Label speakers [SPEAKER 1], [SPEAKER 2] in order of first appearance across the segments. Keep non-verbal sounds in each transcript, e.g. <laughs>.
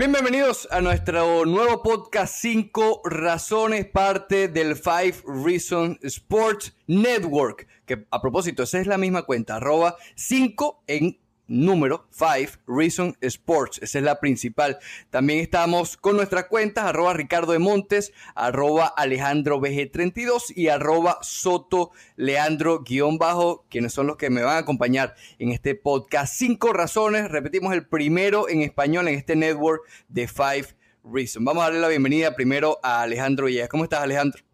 [SPEAKER 1] Bienvenidos a nuestro nuevo podcast 5 razones, parte del Five Reasons Sports Network, que a propósito, esa es la misma cuenta, arroba 5 en número 5 Reason Sports. Esa es la principal. También estamos con nuestras cuentas arroba Ricardo de Montes, arroba Alejandro BG32 y arroba Soto Leandro guion bajo, quienes son los que me van a acompañar en este podcast. Cinco razones. Repetimos el primero en español en este network de 5 Reason. Vamos a darle la bienvenida primero a Alejandro Villegas. ¿Cómo estás, Alejandro?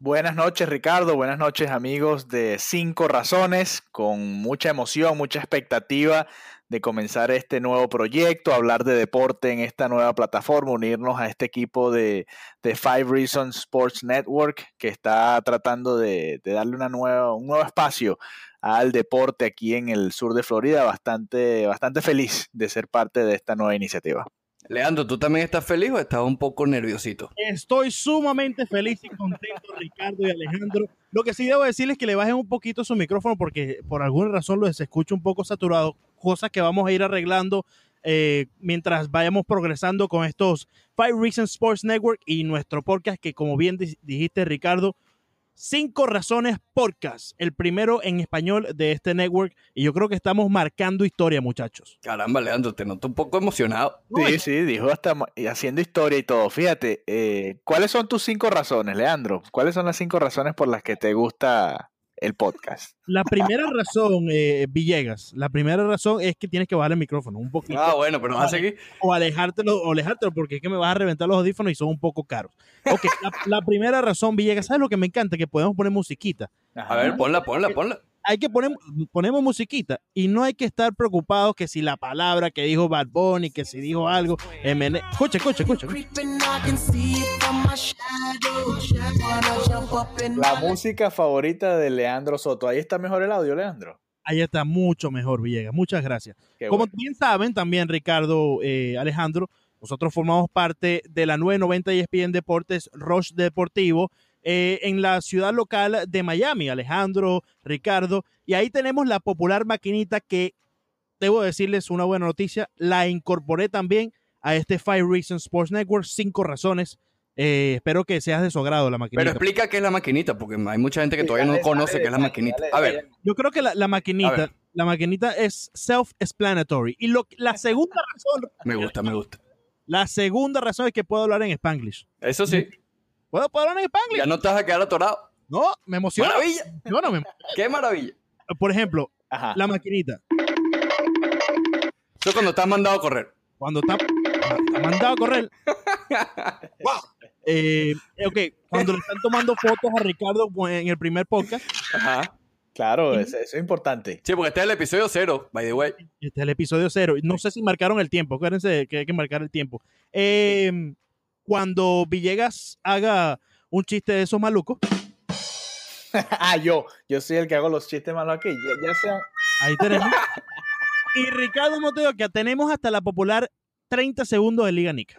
[SPEAKER 2] Buenas noches Ricardo, buenas noches amigos de Cinco Razones, con mucha emoción, mucha expectativa de comenzar este nuevo proyecto, hablar de deporte en esta nueva plataforma, unirnos a este equipo de, Five Reasons Sports Network que está tratando de, de darle una nueva, un nuevo espacio al deporte aquí en el sur de Florida, bastante, bastante feliz de ser parte de esta nueva iniciativa.
[SPEAKER 1] Leandro, ¿tú también estás feliz o estás un poco nerviosito?
[SPEAKER 3] Estoy sumamente feliz y contento, Ricardo y Alejandro. Lo que sí debo decirles es que le bajen un poquito su micrófono porque por alguna razón los escucho un poco saturado, cosas que vamos a ir arreglando eh, mientras vayamos progresando con estos Five Reasons Sports Network y nuestro podcast que como bien dijiste, Ricardo, Cinco Razones Podcast, el primero en español de este network. Y yo creo que estamos marcando historia, muchachos.
[SPEAKER 1] Caramba, Leandro, te noto un poco emocionado.
[SPEAKER 2] Sí, sí, dijo hasta haciendo historia y todo. Fíjate, eh, ¿cuáles son tus cinco razones, Leandro? ¿Cuáles son las cinco razones por las que te gusta el podcast. <laughs>
[SPEAKER 3] La primera razón, eh, Villegas, la primera razón es que tienes que bajar el micrófono un poquito.
[SPEAKER 1] Ah, bueno, pero vas a seguir.
[SPEAKER 3] O alejártelo, o alejártelo, porque es que me vas a reventar los audífonos y son un poco caros. Ok, la, primera razón, Villegas, ¿sabes lo que me encanta? Que podemos poner musiquita.
[SPEAKER 1] A ver, ponla, ponla, ponla
[SPEAKER 3] hay que poner, ponemos musiquita y no hay que estar preocupados que si la palabra que dijo Bad Bunny, que si dijo algo, escucha, escucha, escucha.
[SPEAKER 2] La música favorita de Leandro Soto, ahí está mejor el audio, Leandro.
[SPEAKER 3] Ahí está mucho mejor, Villegas. Muchas gracias. Como bien saben, también Ricardo, eh, Alejandro, nosotros formamos parte de la 990 ESPN Deportes Roche Deportivo eh, en la ciudad local de Miami, Alejandro, Ricardo, y ahí tenemos la popular maquinita que, debo decirles una buena noticia, la incorporé también a este Five Reasons Sports Network, cinco razones. Eh, espero que seas de su agrado la maquinita.
[SPEAKER 1] Pero explica qué es la maquinita, porque hay mucha gente que todavía no conoce qué es la maquinita. A ver.
[SPEAKER 3] Yo creo que la, maquinita, la maquinita es self-explanatory. Y lo, la segunda razón.
[SPEAKER 1] Me gusta, me gusta.
[SPEAKER 3] La segunda razón es que puedo hablar en Spanglish.
[SPEAKER 1] Eso sí.
[SPEAKER 3] ¿Puedo, hablar en Spanglish?
[SPEAKER 1] Ya no te vas a quedar atorado.
[SPEAKER 3] No, me emociona.
[SPEAKER 1] Maravilla.
[SPEAKER 3] No, no, me... <laughs>
[SPEAKER 1] Qué maravilla.
[SPEAKER 3] Por ejemplo, la maquinita.
[SPEAKER 1] Eso cuando estás mandado a correr.
[SPEAKER 3] Cuando está, mandado a correr. <laughs> wow. Eh, ok, cuando le están tomando fotos a Ricardo en el primer podcast.
[SPEAKER 2] Ajá. Claro, eso, es importante.
[SPEAKER 1] Sí, porque este es el episodio cero, by the way.
[SPEAKER 3] Este es el episodio cero. No sé si marcaron el tiempo. Acuérdense que hay que marcar el tiempo. Eh, cuando Villegas haga un chiste de esos malucos. <laughs>
[SPEAKER 2] ah, yo, yo soy el que hago los chistes malos aquí, ya, sea.
[SPEAKER 3] Ahí tenemos. y Ricardo Moteo, que tenemos hasta la popular 30 segundos de Liga Nick.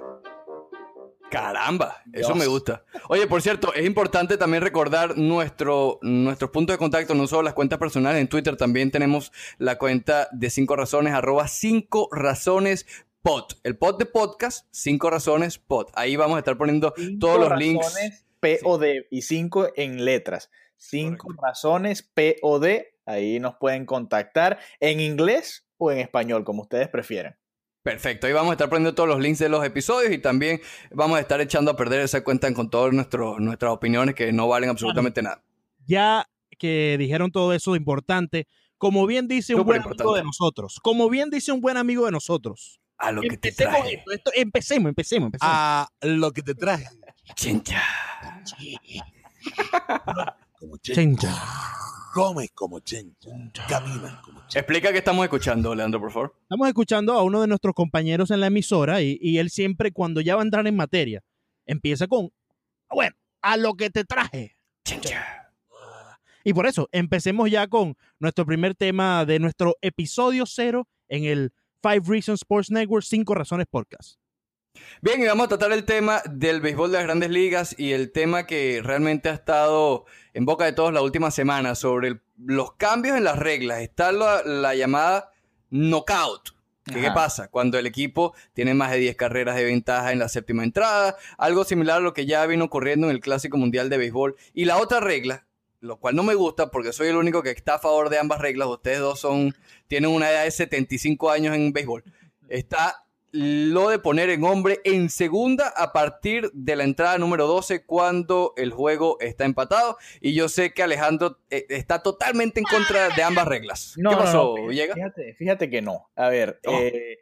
[SPEAKER 1] Caramba, eso me gusta. Oye, por cierto, es importante también recordar nuestro, nuestros puntos de contacto, no solo las cuentas personales en Twitter, también tenemos la cuenta de 5 razones, arroba 5 razones pod. El pod de podcast, cinco razones pod. Ahí vamos a estar poniendo todos los links.
[SPEAKER 2] POD y cinco en letras. Cinco razones POD. Ahí nos pueden contactar en inglés o en español, como ustedes prefieran.
[SPEAKER 1] Perfecto, ahí vamos a estar poniendo todos los links de los episodios y también vamos a estar echando a perder esa cuenta con todas nuestras opiniones que no valen absolutamente nada.
[SPEAKER 3] Ya que dijeron todo eso importante, como bien dice un buen amigo de nosotros, como bien dice un buen amigo de nosotros.
[SPEAKER 1] A lo que te traje.
[SPEAKER 3] empecemos, empecemos, empecemos.
[SPEAKER 4] A lo que te traje.
[SPEAKER 1] Chincha.
[SPEAKER 4] Como chencha. Comes como chencha. Caminas como chencha.
[SPEAKER 1] Explica qué estamos escuchando, Leandro, por favor.
[SPEAKER 3] Estamos escuchando a uno de nuestros compañeros en la emisora y, y él siempre, cuando ya va a entrar en materia, empieza con, bueno, a lo que te traje.
[SPEAKER 1] Chincha.
[SPEAKER 3] Y por eso, empecemos ya con nuestro primer tema de nuestro episodio cero en el Five Reasons Sports Network, Cinco Razones Podcast.
[SPEAKER 1] Bien, y vamos a tratar el tema del béisbol de las grandes ligas y el tema que realmente ha estado en boca de todos la última semana sobre los cambios en las reglas. Está la, llamada knockout. ¿Qué, ¿Qué pasa? Cuando el equipo tiene más de 10 carreras de ventaja en la séptima entrada, algo similar a lo que ya vino ocurriendo en el Clásico Mundial de Béisbol. Y la otra regla, lo cual no me gusta porque soy el único que está a favor de ambas reglas, ustedes dos son, tienen una edad de 75 años en béisbol, está lo de poner en hombre en segunda a partir de la entrada número 12 cuando el juego está empatado. Y yo sé que Alejandro eh, está totalmente en contra de ambas reglas.
[SPEAKER 2] ¿Qué pasó, fíjate, fíjate, que no. A ver, eh,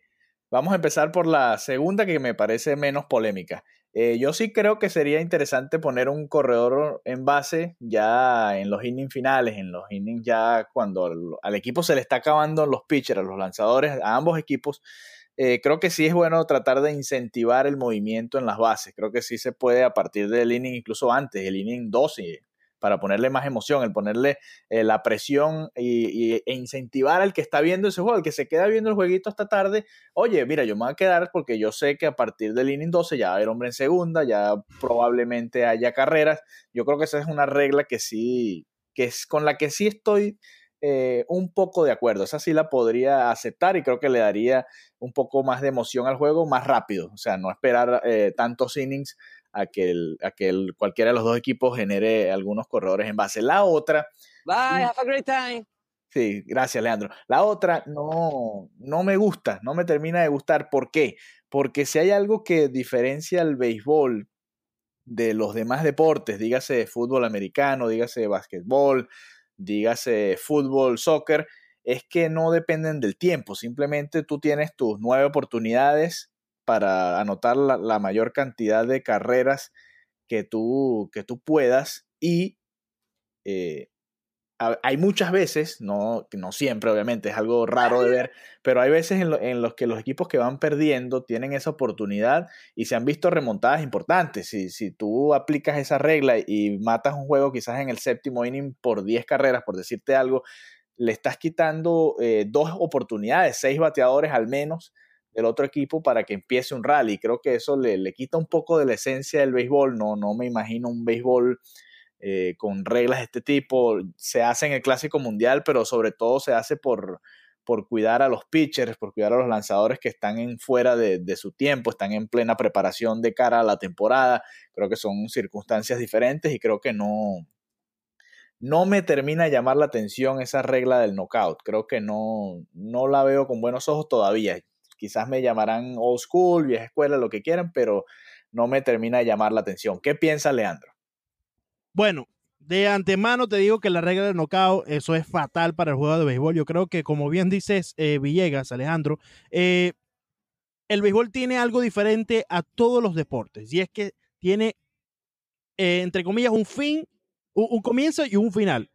[SPEAKER 2] vamos a empezar por la segunda que me parece menos polémica. Eh, yo sí creo que sería interesante poner un corredor en base ya en los innings finales, en los innings ya cuando al equipo se le está acabando los pitchers, a los lanzadores, a ambos equipos eh, creo que sí es bueno tratar de incentivar el movimiento en las bases. Creo que sí se puede a partir del inning, incluso antes, el inning 12, para ponerle más emoción, el ponerle eh, la presión y, e incentivar al que está viendo ese juego, al que se queda viendo el jueguito esta tarde. Oye, mira, yo me voy a quedar porque yo sé que a partir del inning 12 ya va a haber hombre en segunda, ya probablemente haya carreras. Yo creo que esa es una regla que sí, que es con la que sí estoy eh, un poco de acuerdo. Esa sí la podría aceptar y creo que le daría un poco más de emoción al juego más rápido. O sea, no esperar eh, tantos innings a que, el, a que el, cualquiera de los dos equipos genere algunos corredores en base. La otra.
[SPEAKER 1] Bye, have a great time.
[SPEAKER 2] Sí, gracias, Leandro. La otra no, no me gusta, no me termina de gustar. ¿Por qué? Porque si hay algo que diferencia el béisbol de los demás deportes, dígase fútbol americano, dígase básquetbol, dígase fútbol, soccer, es que no dependen del tiempo, simplemente tú tienes tus nueve oportunidades para anotar la, mayor cantidad de carreras que tú, que tú puedas y eh, hay muchas veces, no, no siempre obviamente, es algo raro de <laughs> ver, pero hay veces en, los que los equipos que van perdiendo tienen esa oportunidad y se han visto remontadas importantes. Si, si tú aplicas esa regla y matas un juego quizás en el séptimo inning por 10 carreras, por decirte algo, le estás quitando eh, dos oportunidades, seis bateadores al menos del otro equipo para que empiece un rally. Creo que eso le, le quita un poco de la esencia del béisbol. No, no me imagino un béisbol eh, con reglas de este tipo. Se hace en el Clásico Mundial, pero sobre todo se hace por, por cuidar a los pitchers, por cuidar a los lanzadores que están en fuera de, su tiempo, están en plena preparación de cara a la temporada. Creo que son circunstancias diferentes y creo que no, no me termina de llamar la atención esa regla del knockout. Creo que no, no la veo con buenos ojos todavía. Quizás me llamarán old school, vieja escuela, lo que quieran, pero no me termina de llamar la atención. ¿Qué piensa Leandro?
[SPEAKER 3] Bueno, de antemano te digo que la regla del knockout, eso es fatal para el juego de béisbol. Yo creo que, como bien dices, eh, Villegas, Alejandro, eh, el béisbol tiene algo diferente a todos los deportes y es que tiene, eh, entre comillas, un fin, un, comienzo y un final.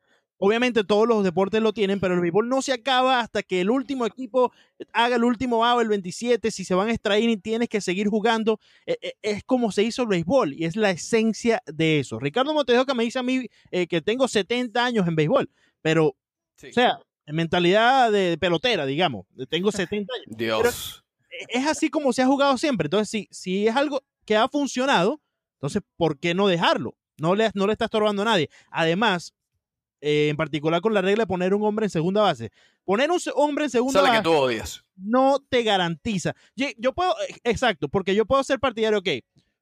[SPEAKER 3] Obviamente todos los deportes lo tienen, pero el béisbol no se acaba hasta que el último equipo haga el último out, el 27. Si se van a extraer y tienes que seguir jugando, e, e, es como se hizo el béisbol y es la esencia de eso. Ricardo que me dice a mí eh, que tengo 70 años en béisbol, pero, o sea, mentalidad de pelotera, digamos. Tengo 70 años.
[SPEAKER 1] Dios.
[SPEAKER 3] es así como se ha jugado siempre. Entonces, si, si es algo que ha funcionado, entonces, ¿por qué no dejarlo? No le, no le está estorbando a nadie. Además, eh, en particular con la regla de poner un hombre en segunda base. Poner un hombre en segunda base
[SPEAKER 1] que tú odias.
[SPEAKER 3] no te garantiza. Yo, puedo, eh, exacto, porque yo puedo ser partidario, ok,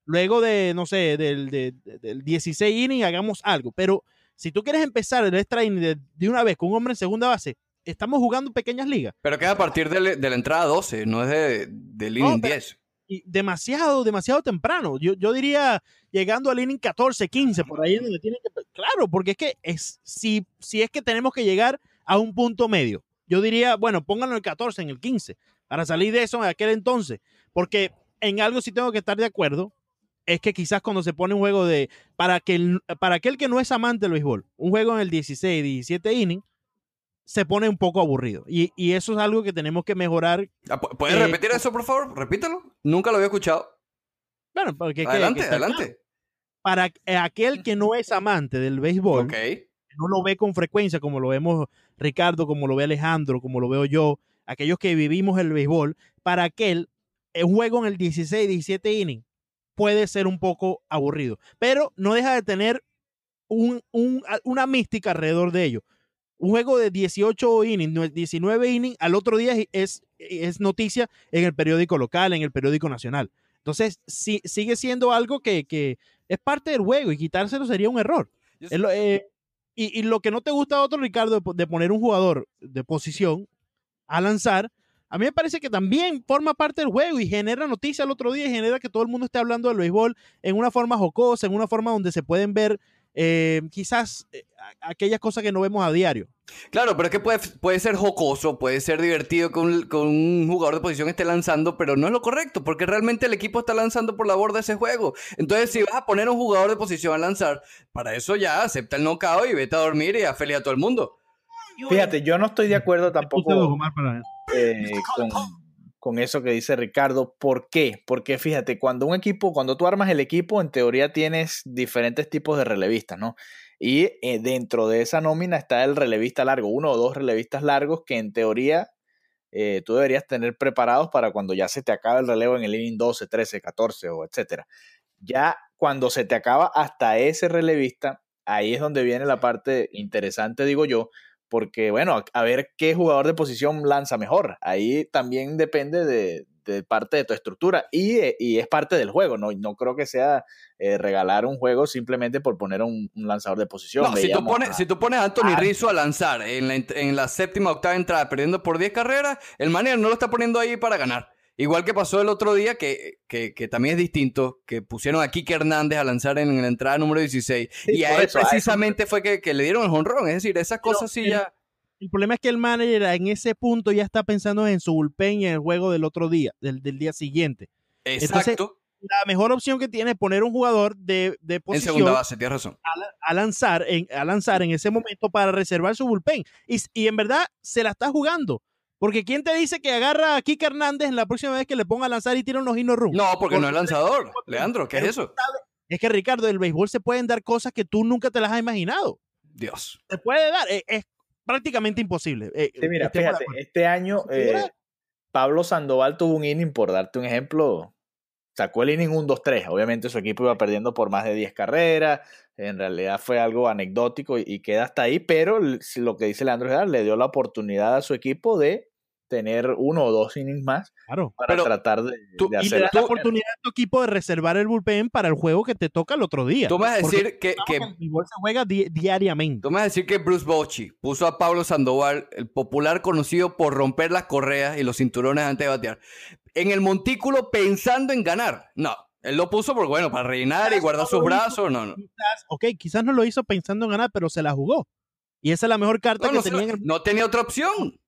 [SPEAKER 3] luego de, no sé, del, del 16 inning hagamos algo, pero si tú quieres empezar el extra inning de, una vez con un hombre en segunda base, estamos jugando pequeñas ligas.
[SPEAKER 1] Pero que es a partir de, de la entrada 12, no es de, del inning
[SPEAKER 3] No, pero-
[SPEAKER 1] 10.
[SPEAKER 3] Demasiado, demasiado temprano. Yo, yo diría llegando al inning 14, 15, por ahí es donde tienen que... Claro, porque es que es, si, si es que tenemos que llegar a un punto medio, yo diría, bueno, pónganlo en el 14, en el 15, para salir de eso en aquel entonces. Porque en algo sí tengo que estar de acuerdo, es que quizás cuando se pone un juego de... Para, que para aquel que no es amante del béisbol, un juego en el 16, 17 inning, se pone un poco aburrido. Y, y eso es algo que tenemos que mejorar.
[SPEAKER 1] Ah, pu- ¿Puedes
[SPEAKER 3] eh,
[SPEAKER 1] repetir eso, por favor? Repítelo. Nunca lo había escuchado.
[SPEAKER 3] Bueno, porque que-
[SPEAKER 1] adelante,
[SPEAKER 3] que está claro.
[SPEAKER 1] adelante.
[SPEAKER 3] para aquel que no es amante del béisbol, no lo ve con frecuencia como lo vemos Ricardo, como lo ve Alejandro, como lo veo yo, aquellos que vivimos el béisbol, para aquel, el juego en el 16, 17 inning puede ser un poco aburrido, pero no deja de tener un- un- una mística alrededor de ello. Un juego de 18 innings, no- 19 innings, al otro día es, es noticia en el periódico local, en el periódico nacional. Entonces, sí, sigue siendo algo que, que es parte del juego y quitárselo sería un error. Eh, y, y lo que no te gusta a otro, Ricardo, de poner un jugador de posición a lanzar, a mí me parece que también forma parte del juego y genera noticia el otro día y genera que todo el mundo esté hablando del béisbol en una forma jocosa, en una forma donde se pueden ver eh, quizás eh, aquellas cosas que no vemos a diario.
[SPEAKER 1] Claro, pero es que puede, puede ser jocoso, puede ser divertido que un, que un jugador de posición esté lanzando, pero no es lo correcto, porque realmente el equipo está lanzando por la borda ese juego. Entonces, si vas a poner a un jugador de posición a lanzar, para eso ya acepta el knockout y vete a dormir y a feliz a todo el mundo.
[SPEAKER 2] Fíjate, yo no estoy de acuerdo tampoco eh, con, con eso que dice Ricardo. ¿Por qué? Porque fíjate, cuando un equipo, cuando tú armas el equipo, en teoría tienes diferentes tipos de relevistas, ¿no? Y eh, dentro de esa nómina está el relevista largo, uno o dos relevistas largos que en teoría eh, tú deberías tener preparados para cuando ya se te acabe el relevo en el inning 12, 13, 14 o etcétera. Ya cuando se te acaba hasta ese relevista, ahí es donde viene la parte interesante, digo yo, porque bueno, a, ver qué jugador de posición lanza mejor. Ahí también depende de, de parte de tu estructura y, eh, y es parte del juego, ¿no? No creo que sea eh, regalar un juego simplemente por poner un, un lanzador de posición.
[SPEAKER 1] No, si tú, pones,
[SPEAKER 2] a-
[SPEAKER 1] si tú pones a Anthony. Rizzo a lanzar en la, en la séptima octava entrada perdiendo por 10 carreras, el manager no lo está poniendo ahí para ganar. Igual que pasó el otro día, que, que, que también es distinto, que pusieron a Kike Hernández a lanzar en la entrada número 16.
[SPEAKER 2] Sí,
[SPEAKER 1] y a él
[SPEAKER 2] eso, a eso
[SPEAKER 1] precisamente fue que, que le dieron el honrón. Es decir, esas
[SPEAKER 3] Pero
[SPEAKER 1] cosas sí ya...
[SPEAKER 3] El problema es que el manager en ese punto ya está pensando en su bullpen y en el juego del otro día, del, del día siguiente.
[SPEAKER 1] Exacto.
[SPEAKER 3] La mejor opción que tiene es poner un jugador de, de
[SPEAKER 1] en
[SPEAKER 3] posición
[SPEAKER 1] segunda base, tienes razón.
[SPEAKER 3] a lanzar, en, a lanzar en ese momento para reservar su bullpen. Y, y en verdad se la está jugando. Porque ¿quién te dice que agarra a Kike Hernández en la próxima vez que le ponga a lanzar y tira unos hino run?
[SPEAKER 1] No, porque no es lanzador. Leandro, ¿qué es eso?
[SPEAKER 3] Es que Ricardo, el béisbol se pueden dar cosas que tú nunca te las has imaginado.
[SPEAKER 1] Dios.
[SPEAKER 3] Se puede dar. Es, es prácticamente imposible. Eh,
[SPEAKER 2] Sí, mira,
[SPEAKER 3] de
[SPEAKER 2] fíjate, este año eh, Pablo Sandoval tuvo un inning, por darte un ejemplo, sacó el inning 1-2-3. Obviamente su equipo iba perdiendo por más de 10 carreras. En realidad fue algo anecdótico y, y queda hasta ahí, pero lo que dice Leandro Gedar le dio la oportunidad a su equipo de tener uno o dos innings más
[SPEAKER 3] Claro.
[SPEAKER 2] para
[SPEAKER 1] Pero
[SPEAKER 2] tratar de,
[SPEAKER 1] tú-
[SPEAKER 2] de
[SPEAKER 3] Y le
[SPEAKER 2] hacer.
[SPEAKER 3] da la
[SPEAKER 1] tú-
[SPEAKER 3] oportunidad a tu equipo de reservar el bullpen para el juego que te toca el otro día.
[SPEAKER 1] Tú me vas a
[SPEAKER 3] Porque
[SPEAKER 1] decir que, que
[SPEAKER 3] que el se juega di- diariamente.
[SPEAKER 1] Tú me vas a decir que Bruce Bochy puso a Pablo Sandoval, el popular conocido por romper las correas y los cinturones antes de batear, en el montículo pensando en ganar. No, él lo puso por bueno, para reinar y guardar
[SPEAKER 3] no
[SPEAKER 1] sus
[SPEAKER 3] hizo.
[SPEAKER 1] brazos. No, no.
[SPEAKER 3] Quizás, ok, quizás no lo hizo pensando en ganar, pero se la jugó. Y esa es la mejor carta
[SPEAKER 1] No,
[SPEAKER 3] que
[SPEAKER 1] no,
[SPEAKER 3] tenía en el...
[SPEAKER 1] no tenía otra opción.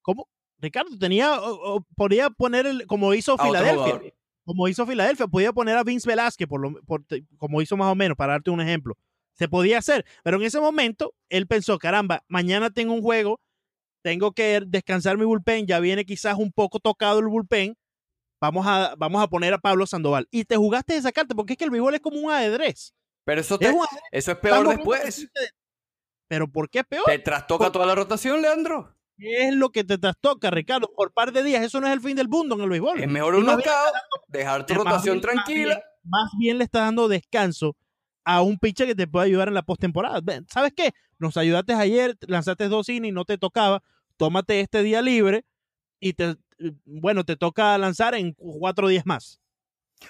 [SPEAKER 3] ¿Cómo? Ricardo, tenía, o- o podía poner, el, como hizo
[SPEAKER 1] A
[SPEAKER 3] Filadelfia, como hizo Filadelfia, podía poner a Vince Velázquez, por lo, por- como hizo más o menos, para darte un ejemplo. Se podía hacer, pero en ese momento él pensó, caramba, mañana tengo un juego, tengo que descansar mi bullpen, ya viene quizás un poco tocado el bullpen, vamos a, vamos a poner a Pablo Sandoval. Y te jugaste esa carta, porque es que el béisbol es como un ajedrez.
[SPEAKER 1] Pero eso, te-
[SPEAKER 3] Es ajedrez,
[SPEAKER 1] eso es peor después.
[SPEAKER 3] de- Pero ¿por qué es peor?
[SPEAKER 1] Te trastoca toda la rotación, Leandro.
[SPEAKER 3] ¿Qué es lo que te trastoca, Ricardo? Por par de días, eso no es el fin del mundo en el béisbol.
[SPEAKER 1] Es mejor un knockout, dejar tu rotación
[SPEAKER 3] bien- más
[SPEAKER 1] tranquila.
[SPEAKER 3] bien- Más bien le está dando descanso a un pitcher que te puede ayudar en la postemporada. ¿Sabes qué? Nos ayudaste ayer, lanzaste dos innings, no te tocaba. Tómate este día libre y te, bueno, te toca lanzar en cuatro días más.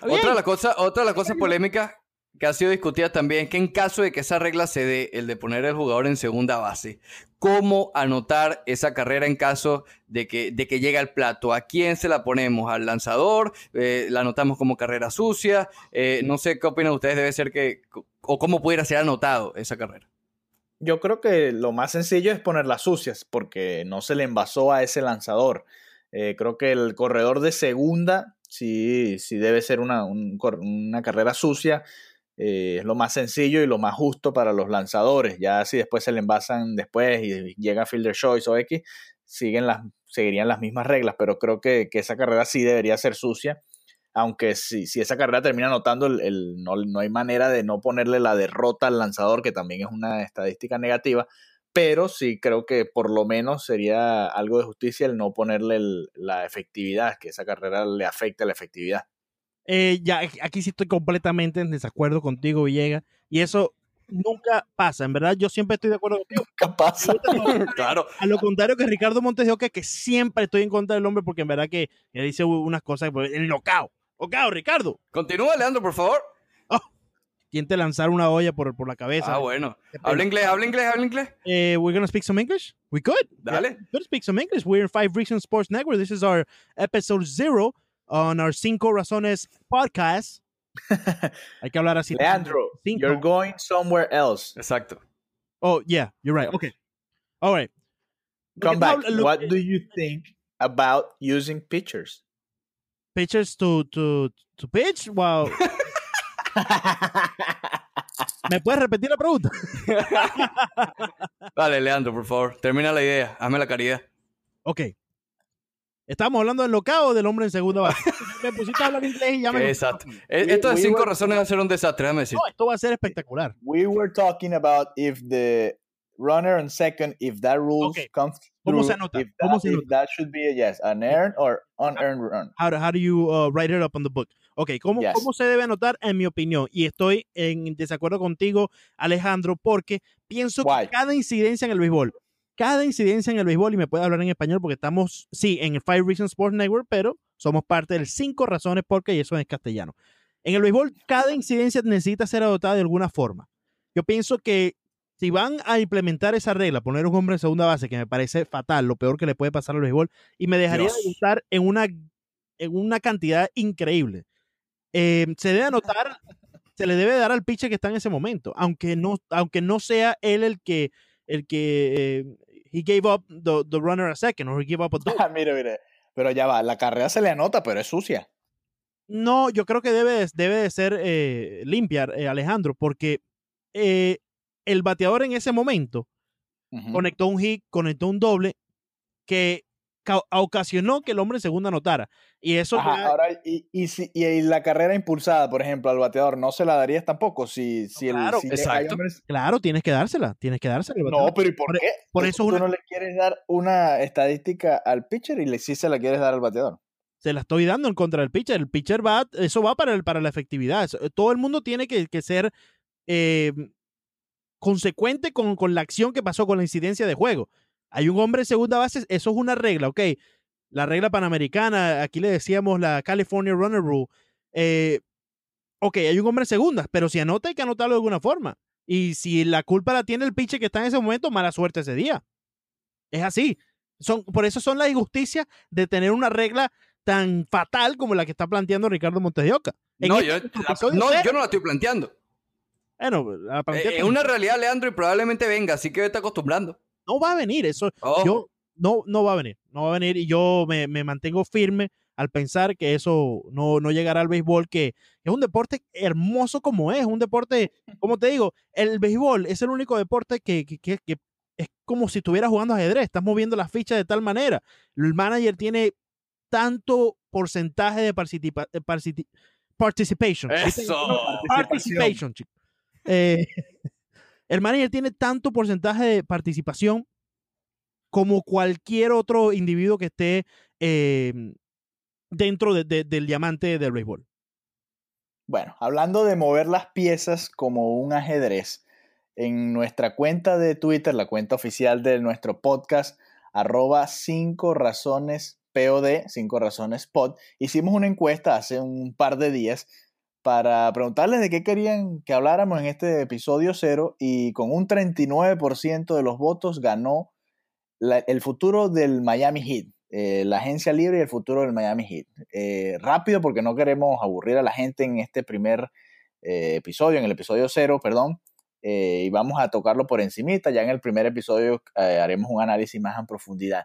[SPEAKER 1] Otra de las cosas, otra de las cosas polémicas que ha sido discutida también, que en caso de que esa regla se dé, el de poner al jugador en segunda base, ¿cómo anotar esa carrera en caso de que, de que llegue al plato? ¿A quién se la ponemos? ¿Al lanzador? Eh, ¿La anotamos como carrera sucia? Eh, no sé qué opinan ustedes, debe ser que, o cómo pudiera ser anotado esa carrera.
[SPEAKER 2] Yo creo que lo más sencillo es ponerlas sucias, porque no se le envasó a ese lanzador. Eh, creo que el corredor de segunda sí, sí debe ser una, una carrera sucia eh, es lo más sencillo y lo más justo para los lanzadores. Ya si después se le envasan después y llega Fielder Choice o X, siguen las, seguirían las mismas reglas, pero creo que, esa carrera sí debería ser sucia. Aunque si, si esa carrera termina anotando, el, no, no, hay manera de no ponerle la derrota al lanzador, que también es una estadística negativa, pero sí creo que por lo menos sería algo de justicia el no ponerle la efectividad, que esa carrera le afecte a la efectividad.
[SPEAKER 3] Eh, ya, aquí sí estoy completamente en desacuerdo contigo, Villegas. Y eso nunca pasa, en verdad. Yo siempre estoy de acuerdo contigo.
[SPEAKER 2] Nunca pasa. <laughs>
[SPEAKER 1] claro.
[SPEAKER 3] A lo contrario que Ricardo Montes de Oca, que siempre estoy en contra del hombre porque en verdad que él dice unas cosas pues, en locao. Locao, Ricardo.
[SPEAKER 1] Continúa, Leandro, por favor.
[SPEAKER 3] Oh, ¿Quién te lanzar una olla por, por la cabeza?
[SPEAKER 1] Ah, bueno. Habla inglés, habla inglés, habla inglés.
[SPEAKER 3] Uh, we're gonna speak some English. We could.
[SPEAKER 1] Dale.
[SPEAKER 3] Yeah, we could speak some English. We're in Five Reasons Sports Network. This is our episode zero. On our Cinco Razones podcast. <laughs> Hay que hablar así.
[SPEAKER 2] Leandro, Cinco. you're going somewhere else.
[SPEAKER 1] Exacto.
[SPEAKER 3] Oh, yeah, you're right. Okay. All right.
[SPEAKER 2] Come back. Look, what do you think about using pictures?
[SPEAKER 3] Pictures to to to pitch? Wow. <laughs> ¿Me puedes repetir la pregunta? <laughs>
[SPEAKER 1] Dale, Leandro, por favor. Termina la idea. Hazme la caridad.
[SPEAKER 3] Ok. Estábamos hablando del locao del hombre en segunda base. me pusiste a hablar inglés y ya me.
[SPEAKER 1] Exacto. esto de cinco razones va a ser un desastre, déjame decir.
[SPEAKER 3] No, esto va a ser espectacular.
[SPEAKER 2] We were talking about if the runner on second, if that rule okay. comes through,
[SPEAKER 3] ¿Cómo se anota?
[SPEAKER 2] If,
[SPEAKER 3] that,
[SPEAKER 2] se if that should be a yes, an earned or unearned run.
[SPEAKER 3] How do, how do you uh, write it up on the book? Ok, ¿cómo, yes. ¿cómo se debe anotar? En mi opinión, y estoy en desacuerdo contigo, Alejandro, porque pienso
[SPEAKER 2] Why?
[SPEAKER 3] que cada incidencia en el béisbol cada incidencia en el béisbol, y me puede hablar en español porque estamos, sí, en el Five Reasons Sports Network, pero somos parte del Cinco Razones Porque, y eso es castellano. En el béisbol, cada incidencia necesita ser adoptada de alguna forma. Yo pienso que si van a implementar esa regla, poner un hombre en segunda base, que me parece fatal, lo peor que le puede pasar al béisbol, y me dejaría de gustar en una, en una cantidad increíble. Eh, se debe anotar, se le debe dar al pitcher que está en ese momento, aunque no, aunque no sea él el que el que eh, he gave up the, the, runner a second or he gave up a
[SPEAKER 2] double. <laughs> mire, mire, pero ya va, la carrera se le anota, pero es sucia.
[SPEAKER 3] No, yo creo que debe, debe de ser eh, limpia, eh, Alejandro, porque eh, el bateador en ese momento uh -huh. conectó un hit, conectó un doble que ocasionó que el hombre en segunda anotara. Y eso.
[SPEAKER 2] Ajá, ya... ahora, y, y, si, y, la carrera impulsada, por ejemplo, al bateador, ¿no se la darías tampoco? Si, si
[SPEAKER 3] claro,
[SPEAKER 2] el, si
[SPEAKER 1] exacto.
[SPEAKER 2] Hombres...
[SPEAKER 3] Claro, tienes que dársela. Tienes que dársela.
[SPEAKER 2] No, pero ¿y por,
[SPEAKER 3] por
[SPEAKER 2] qué?
[SPEAKER 3] Por
[SPEAKER 2] ¿Tú,
[SPEAKER 3] eso
[SPEAKER 2] tú
[SPEAKER 3] una...
[SPEAKER 2] no le quieres dar una estadística al pitcher y le, sí se la quieres dar al bateador.
[SPEAKER 3] Se la estoy dando en contra del pitcher. El pitcher va, eso va para, el, para la efectividad. Todo el mundo tiene que, que ser eh, consecuente con, con la acción que pasó con la incidencia de juego. Hay un hombre en segunda base, eso es una regla, ok. La regla panamericana, aquí le decíamos la California Runner Rule. Eh, ok, hay un hombre en segunda, pero si anota hay que anotarlo de alguna forma. Y si la culpa la tiene el pitcher que está en ese momento, mala suerte ese día. Es así. Son, por eso son las injusticias de tener una regla tan fatal como la que está planteando Ricardo Montes de Oca.
[SPEAKER 1] No, yo, no yo no la estoy planteando.
[SPEAKER 3] Bueno, la
[SPEAKER 1] eh, es una realidad, Leandro, y probablemente venga, así que vete acostumbrando.
[SPEAKER 3] No va a venir, eso. Oh. Yo, no, no va a venir, no va a venir y yo me, me mantengo firme al pensar que eso no, no llegará al béisbol, que es un deporte hermoso como es, un deporte, <laughs> como te digo, el béisbol es el único deporte que, que, que, que es como si estuvieras jugando ajedrez, estás moviendo las fichas de tal manera. El manager tiene tanto porcentaje de participa, participa, participation.
[SPEAKER 1] Eso.
[SPEAKER 3] Participation, chico. Eh, <laughs> el manager tiene tanto porcentaje de participación como cualquier otro individuo que esté eh, dentro de, de, del diamante del béisbol.
[SPEAKER 2] Bueno, hablando de mover las piezas como un ajedrez, en nuestra cuenta de Twitter, la cuenta oficial de nuestro podcast, arroba 5 razones POD, 5 razones hicimos una encuesta hace un par de días para preguntarles de qué querían que habláramos en este episodio cero y con un 39% de los votos ganó el futuro del Miami Heat, eh, la agencia libre y el futuro del Miami Heat. Eh, rápido porque no queremos aburrir a la gente en este primer eh, episodio, en el episodio cero, perdón, y vamos a tocarlo por encimita, ya en el primer episodio haremos un análisis más en profundidad.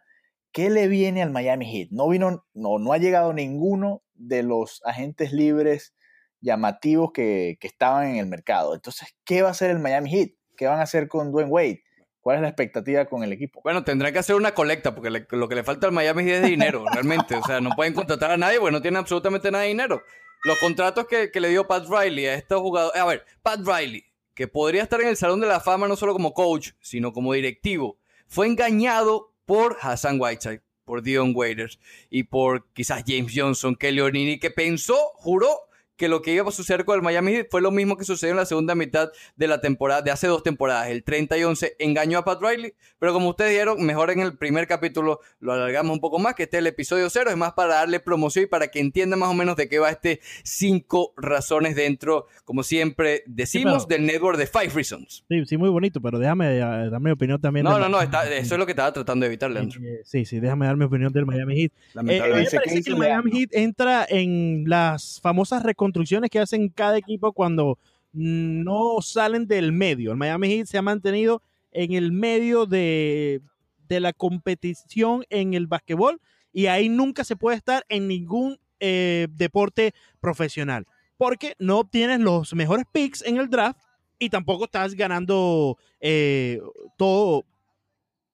[SPEAKER 2] ¿Qué le viene al Miami Heat? No vino, no, no ha llegado ninguno de los agentes libres llamativos que, estaban en el mercado. Entonces, ¿qué va a hacer el Miami Heat? ¿Qué van a hacer con Dwayne Wade? ¿Cuál es la expectativa con el equipo?
[SPEAKER 1] Bueno, tendrán que hacer una colecta, porque lo que le falta al Miami Heat es dinero, <laughs> realmente. O sea, no pueden contratar a nadie porque no tienen absolutamente nada de dinero. Los contratos que, le dio Pat Riley a estos jugadores. A ver, Pat Riley, que podría estar en el Salón de la Fama no solo como coach, sino como directivo, fue engañado por Hassan Whiteside, por Dion Waiters y por quizás James Johnson, Kelly O'Neill, que pensó, juró que lo que iba a suceder con el Miami Heat fue lo mismo que sucedió en la segunda mitad de la temporada, de hace dos temporadas. El 30 y 11 engañó a Pat Riley, pero como ustedes dijeron, mejor en el primer capítulo lo alargamos un poco más, que este es el episodio cero, es más para darle promoción y para que entiendan más o menos de qué va este cinco razones dentro, como siempre decimos, del network de Five Reasons.
[SPEAKER 3] Sí, sí, muy bonito, pero déjame eh, dar mi opinión también.
[SPEAKER 1] No, no, no, eso es lo que estaba tratando de evitar, Leandro.
[SPEAKER 3] Eh, sí, sí, déjame dar mi opinión del Miami Heat. Eh, me parece que el Miami Heat entra en las famosas construcciones que hacen cada equipo cuando no salen del medio. El Miami Heat se ha mantenido en el medio de, la competición en el básquetbol y ahí nunca se puede estar en ningún eh, deporte profesional porque no obtienes los mejores picks en el draft y tampoco estás ganando eh, todo.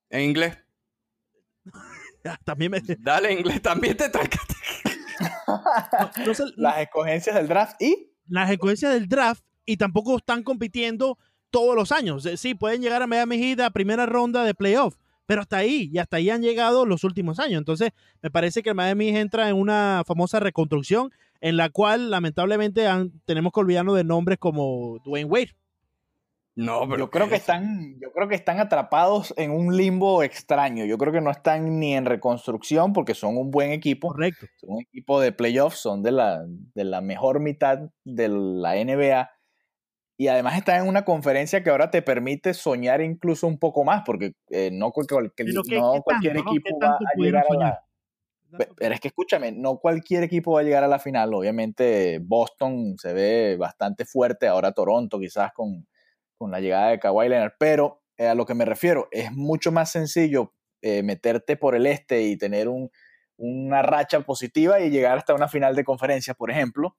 [SPEAKER 1] ¿En inglés? <laughs>
[SPEAKER 3] también me...
[SPEAKER 1] Dale, inglés, también te <laughs> <laughs>
[SPEAKER 2] las escogencias del draft y
[SPEAKER 3] las escogencias del draft y tampoco están compitiendo todos los años. Sí, pueden llegar a Miami Heat a primera ronda de playoff, pero hasta ahí, y hasta ahí han llegado los últimos años. Entonces, me parece que Miami entra en una famosa reconstrucción en la cual lamentablemente tenemos que olvidarnos de nombres como Dwayne Wade.
[SPEAKER 2] No, pero yo creo que están, yo creo que están atrapados en un limbo extraño. Yo creo que no están ni en reconstrucción porque son un buen equipo.
[SPEAKER 3] Correcto.
[SPEAKER 2] Son un equipo de playoffs, son de la, de la mejor mitad de la NBA. Y además están en una conferencia que ahora te permite soñar incluso un poco más, porque eh, no, cualquier, no cualquier equipo va a llegar a la. Pero es que escúchame, no cualquier equipo va a llegar a la final. Obviamente Boston se ve bastante fuerte, ahora Toronto quizás con, con la llegada de Kawhi Leonard, pero eh, a lo que me refiero, es mucho más sencillo eh, meterte por el este y tener una racha positiva y llegar hasta una final de conferencia, por ejemplo,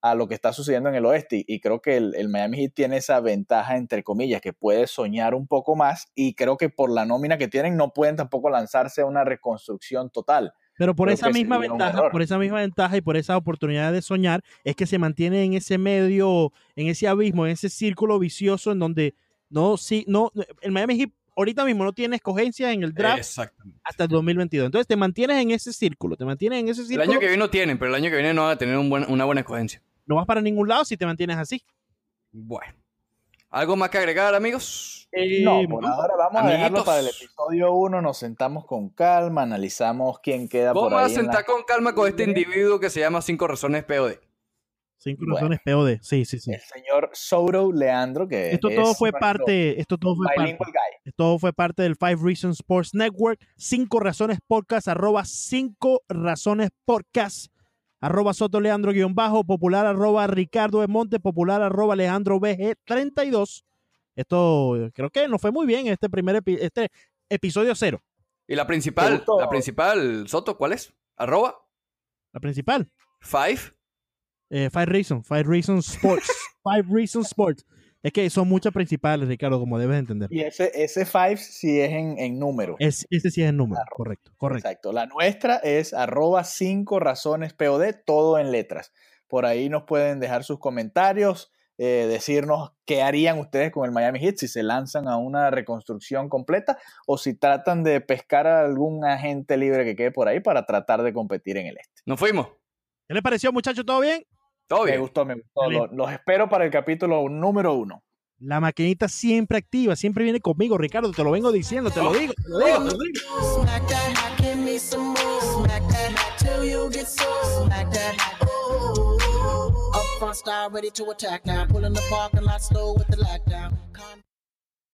[SPEAKER 2] a lo que está sucediendo en el oeste. Y creo que el, Miami Heat tiene esa ventaja, entre comillas, que puede soñar un poco más y creo que por la nómina que tienen no pueden tampoco lanzarse a una reconstrucción total.
[SPEAKER 3] Pero por esa misma ventaja, por esa misma ventaja y por esa oportunidad de soñar, es que se mantiene en ese medio, en ese abismo, en ese círculo vicioso en donde no, sí, no, el Miami Heat ahorita mismo no tiene escogencia en el draft hasta el 2022. Entonces te mantienes en ese círculo, te mantienes en ese círculo.
[SPEAKER 1] El año que viene no tienen, pero el año que viene no van a tener una buena escogencia.
[SPEAKER 3] No vas para ningún lado si te mantienes así.
[SPEAKER 1] Bueno. ¿Algo más que agregar, amigos?
[SPEAKER 2] Eh, no, por ahora vamos a dejarlo para el episodio 1. Nos sentamos con calma, analizamos quién queda por ahí.
[SPEAKER 1] Vamos a sentar con calma con este individuo que se llama Cinco Razones POD.
[SPEAKER 3] Cinco razones POD, sí, sí, sí.
[SPEAKER 2] El señor Souro Leandro, que
[SPEAKER 3] esto todo fue parte, esto todo fue parte, esto fue parte del Five Reasons Sports Network, Cinco Razones Podcast, arroba Cinco Razones Podcast arroba Soto Leandro guion bajo, popular arroba Ricardo de Monte, popular arroba Alejandro BG32. Esto creo que nos fue muy bien este primer este episodio cero.
[SPEAKER 1] ¿Y la principal? La principal, Soto, ¿cuál es? ¿Arroba?
[SPEAKER 3] La principal.
[SPEAKER 1] Five.
[SPEAKER 3] Eh, five Reasons, Five Reasons Sports. <laughs> five Reasons Sports. Es que son muchas principales, Ricardo, como debes entender.
[SPEAKER 2] Y ese, ese five sí es en, número.
[SPEAKER 3] Es, ese sí es en número, correcto, correcto.
[SPEAKER 2] Exacto. La nuestra es arroba 5 razones POD, todo en letras. Por ahí nos pueden dejar sus comentarios, eh, decirnos qué harían ustedes con el Miami Heat, si se lanzan a una reconstrucción completa o si tratan de pescar a algún agente libre que quede por ahí para tratar de competir en el este.
[SPEAKER 1] Nos fuimos.
[SPEAKER 3] ¿Qué les pareció, muchachos? ¿Todo bien?
[SPEAKER 2] Me gustó, me gustó. Los, espero para el capítulo número uno.
[SPEAKER 3] La maquinita siempre activa, siempre viene conmigo, Ricardo. Te lo vengo diciendo, te lo digo, te lo digo, te lo digo.